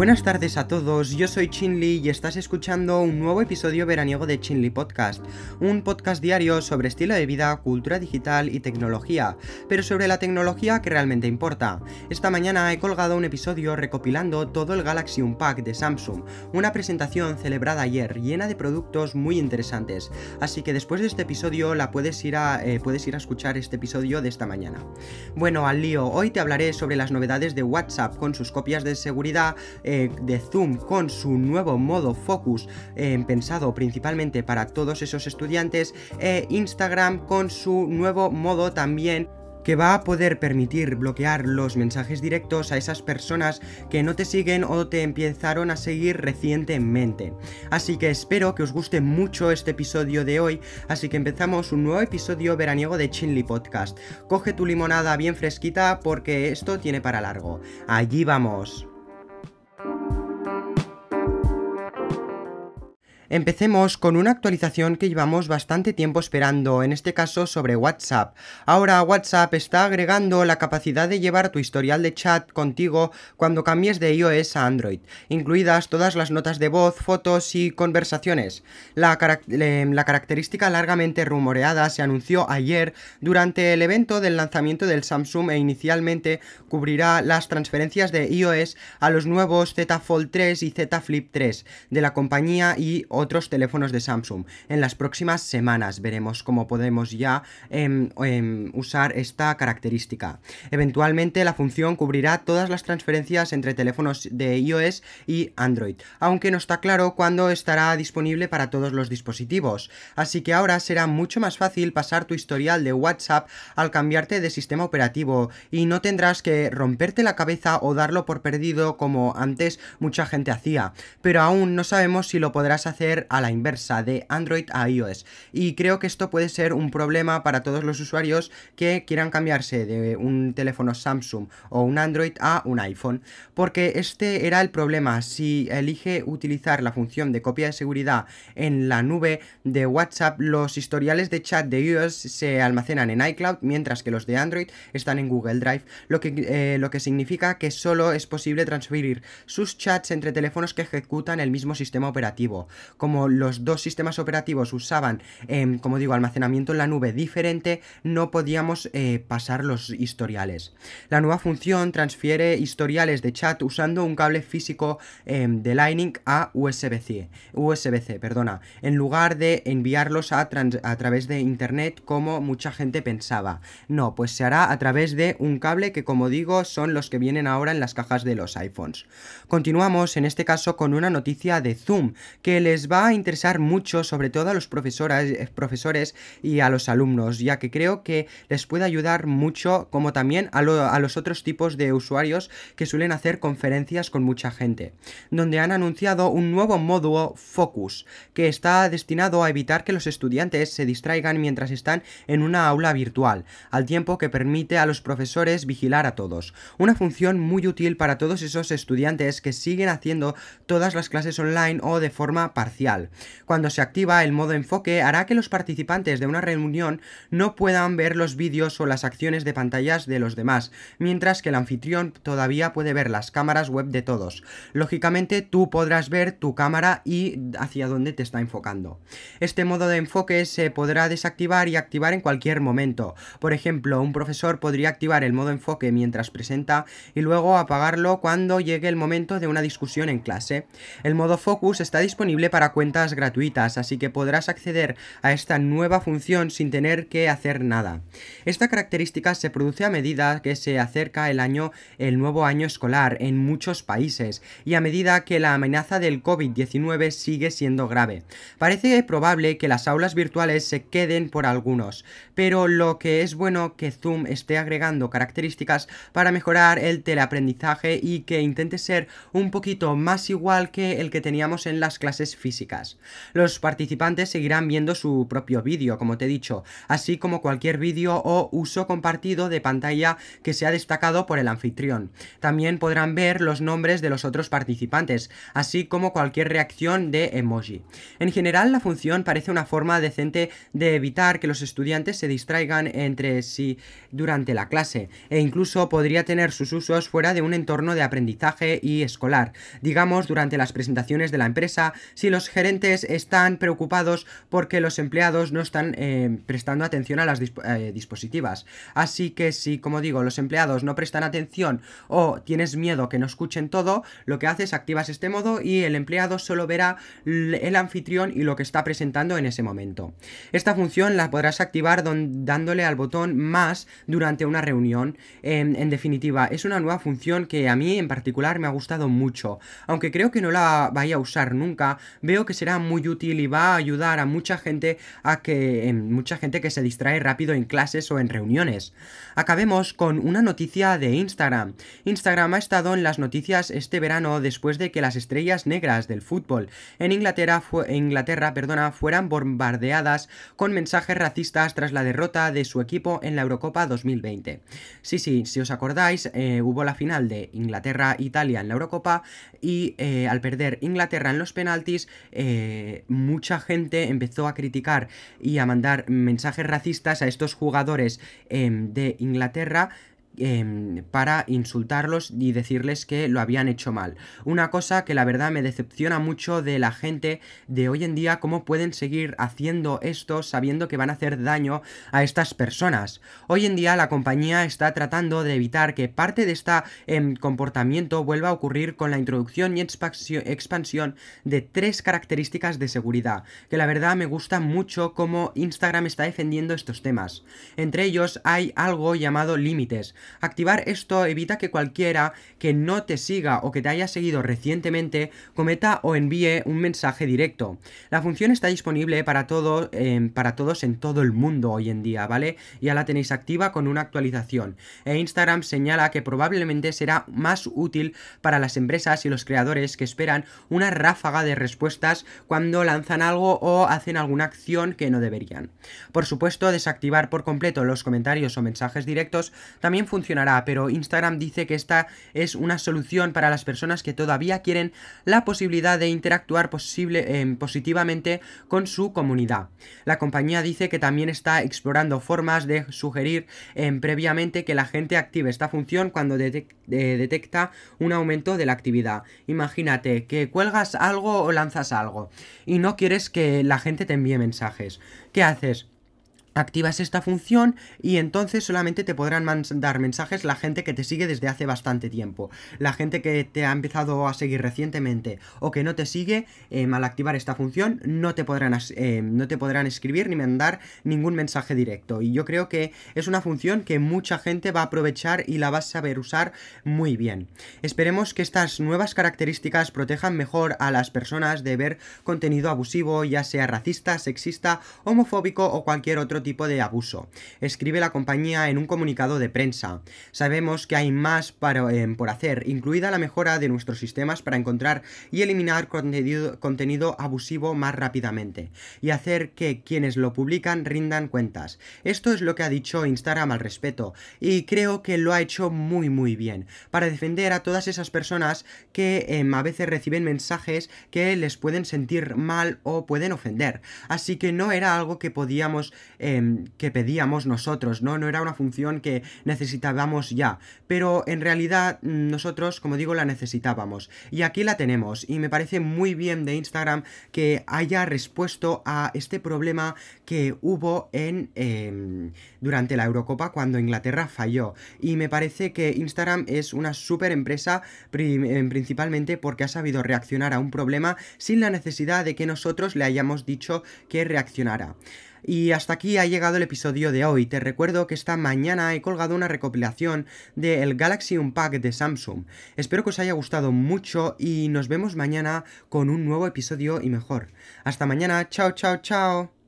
Buenas tardes a todos, yo soy Chinli y estás escuchando un nuevo episodio veraniego de Chinli Podcast, un podcast diario sobre estilo de vida, cultura digital y tecnología, pero sobre la tecnología que realmente importa. Esta mañana he colgado un episodio recopilando todo el Galaxy Unpack de Samsung, una presentación celebrada ayer llena de productos muy interesantes, así que después de este episodio la puedes ir a, eh, puedes ir a escuchar este episodio de esta mañana. Bueno, al lío, hoy te hablaré sobre las novedades de WhatsApp con sus copias de seguridad, de Zoom con su nuevo modo Focus eh, pensado principalmente para todos esos estudiantes e Instagram con su nuevo modo también que va a poder permitir bloquear los mensajes directos a esas personas que no te siguen o te empezaron a seguir recientemente. Así que espero que os guste mucho este episodio de hoy, así que empezamos un nuevo episodio veraniego de Chinly Podcast. Coge tu limonada bien fresquita porque esto tiene para largo. Allí vamos. Empecemos con una actualización que llevamos bastante tiempo esperando, en este caso sobre WhatsApp. Ahora WhatsApp está agregando la capacidad de llevar tu historial de chat contigo cuando cambies de iOS a Android, incluidas todas las notas de voz, fotos y conversaciones. La, característica largamente rumoreada se anunció ayer durante el evento del lanzamiento del Samsung e inicialmente cubrirá las transferencias de iOS a los nuevos Z Fold 3 y Z Flip 3 de la compañía y otros teléfonos de Samsung. En las próximas semanas veremos cómo podemos ya em, em, usar esta característica. Eventualmente la función cubrirá todas las transferencias entre teléfonos de iOS y Android, aunque no está claro cuándo estará disponible para todos los dispositivos. Así que ahora será mucho más fácil pasar tu historial de WhatsApp al cambiarte de sistema operativo y no tendrás que romperte la cabeza o darlo por perdido como antes mucha gente hacía. Pero aún no sabemos si lo podrás hacer a la inversa, de Android a iOS. Y creo que esto puede ser un problema para todos los usuarios que quieran cambiarse de un teléfono Samsung o un Android a un iPhone. Porque este era el problema. Si elige utilizar la función de copia de seguridad en la nube de WhatsApp, los historiales de chat de iOS se almacenan en iCloud, mientras que los de Android están en Google Drive, lo que, eh, lo que significa que solo es posible transferir sus chats entre teléfonos que ejecutan el mismo sistema operativo como los dos sistemas operativos usaban, em, como digo, almacenamiento en la nube diferente, no podíamos eh, pasar los historiales. La nueva función transfiere historiales de chat usando un cable físico em, de Lightning a USB-C, USB-C, perdona, en lugar de enviarlos a través de Internet como mucha gente pensaba. No, pues se hará a través de un cable que, como digo, son los que vienen ahora en las cajas de los iPhones. Continuamos en este caso con una noticia de Zoom que les va a interesar mucho, sobre todo a los profesores, eh, profesores y a los alumnos, ya que creo que les puede ayudar mucho, como también a, a los otros tipos de usuarios que suelen hacer conferencias con mucha gente, donde han anunciado un nuevo módulo Focus, que está destinado a evitar que los estudiantes se distraigan mientras están en una aula virtual, al tiempo que permite a los profesores vigilar a todos. Una función muy útil para todos esos estudiantes que siguen haciendo todas las clases online o de forma parcial cuando se activa el modo enfoque hará que los participantes de una reunión no puedan ver los vídeos o las acciones de pantallas de los demás, mientras que el anfitrión todavía puede ver las cámaras web de todos. Lógicamente tú podrás ver tu cámara y hacia dónde te está enfocando. Este modo de enfoque se podrá desactivar y activar en cualquier momento. Por ejemplo, un profesor podría activar el modo enfoque mientras presenta y luego apagarlo cuando llegue el momento de una discusión en clase. El modo focus está disponible para cuentas gratuitas, así que podrás acceder a esta nueva función sin tener que hacer nada. Esta característica se produce a medida que se acerca el año, el nuevo año escolar en muchos países y a medida que la amenaza del COVID-19 sigue siendo grave. Parece probable que las aulas virtuales se queden por algunos, pero lo que es bueno que Zoom esté agregando características para mejorar el teleaprendizaje y que intente ser un poquito más igual que el que teníamos en las clases físicas Los participantes seguirán viendo su propio vídeo, como te he dicho, así como cualquier vídeo o uso compartido de pantalla que sea destacado por el anfitrión. También podrán ver los nombres de los otros participantes, así como cualquier reacción de emoji. En general, la función parece una forma decente de evitar que los estudiantes se distraigan entre sí durante la clase, e incluso podría tener sus usos fuera de un entorno de aprendizaje y escolar, digamos durante las presentaciones de la empresa, si los gerentes están preocupados porque los empleados no están eh, prestando atención a las eh, dispositivas. Así que si, como digo, los empleados no prestan atención o tienes miedo que no escuchen todo, lo que haces activas este modo y el empleado solo verá el anfitrión y lo que está presentando en ese momento. Esta función la podrás activar dándole al botón más durante una reunión. en definitiva, es una nueva función que a mí en particular me ha gustado mucho. Aunque creo que no la vaya a usar nunca, veo que será muy útil y va a ayudar a mucha gente a que mucha gente que se distrae rápido en clases o en reuniones. Acabemos con una noticia de Instagram. Instagram ha estado en las noticias este verano después de que las estrellas negras del fútbol en Inglaterra, Inglaterra perdona, fueran bombardeadas con mensajes racistas tras la derrota de su equipo en la Eurocopa 2020. Sí, sí, si os acordáis, eh, hubo la final de Inglaterra-Italia en la Eurocopa y eh, al perder Inglaterra en los penaltis, eh, mucha gente empezó a criticar y a mandar mensajes racistas a estos jugadores em, de Inglaterra Em, para insultarlos y decirles que lo habían hecho mal. Una cosa que la verdad me decepciona mucho de la gente de hoy en día, cómo pueden seguir haciendo esto sabiendo que van a hacer daño a estas personas. Hoy en día la compañía está tratando de evitar que parte de este comportamiento vuelva a ocurrir con la introducción y expansión de tres características de seguridad, que la verdad me gusta mucho cómo Instagram está defendiendo estos temas. Entre ellos hay algo llamado límites, Activar esto evita que cualquiera que no te siga o que te haya seguido recientemente cometa o envíe un mensaje directo. La función está disponible para, em, para todos en todo el mundo hoy en día, ¿vale? Ya la tenéis activa con una actualización. E Instagram señala que probablemente será más útil para las empresas y los creadores que esperan una ráfaga de respuestas cuando lanzan algo o hacen alguna acción que no deberían. Por supuesto, desactivar por completo los comentarios o mensajes directos también funcionará, pero Instagram dice que esta es una solución para las personas que todavía quieren la posibilidad de interactuar posible, em, positivamente con su comunidad. La compañía dice que también está explorando formas de sugerir em, previamente que la gente active esta función cuando eh, detecta un aumento de la actividad. Imagínate que cuelgas algo o lanzas algo y no quieres que la gente te envíe mensajes. ¿Qué haces? Activas esta función y entonces solamente te podrán mandar mensajes la gente que te sigue desde hace bastante tiempo. La gente que te ha empezado a seguir recientemente o que no te sigue, em, al activar esta función no te, podrán, em, no te podrán escribir ni mandar ningún mensaje directo. Y yo creo que es una función que mucha gente va a aprovechar y la va a saber usar muy bien. Esperemos que estas nuevas características protejan mejor a las personas de ver contenido abusivo, ya sea racista, sexista, homofóbico o cualquier otro tipo de abuso. Escribe la compañía en un comunicado de prensa. Sabemos que hay más eh, por hacer, incluida la mejora de nuestros sistemas para encontrar y eliminar contenido, abusivo más rápidamente y hacer que quienes lo publican rindan cuentas. Esto es lo que ha dicho Instagram al respecto y creo que lo ha hecho muy muy bien para defender a todas esas personas que em, a veces reciben mensajes que les pueden sentir mal o pueden ofender. Así que no era algo que podíamos Em, que pedíamos nosotros, ¿no? No era una función que necesitábamos ya, pero en realidad nosotros, como digo, la necesitábamos. Y aquí la tenemos, y me parece muy bien de Instagram que haya respuesto a este problema que hubo en em, durante la Eurocopa cuando Inglaterra falló. Y me parece que Instagram es una super empresa em, principalmente porque ha sabido reaccionar a un problema sin la necesidad de que nosotros le hayamos dicho que reaccionara. Y hasta aquí ha llegado el episodio de hoy. Te recuerdo que esta mañana he colgado una recopilación del Galaxy Unpack de Samsung. Espero que os haya gustado mucho y nos vemos mañana con un nuevo episodio y mejor. Hasta mañana, chao, chao, chao.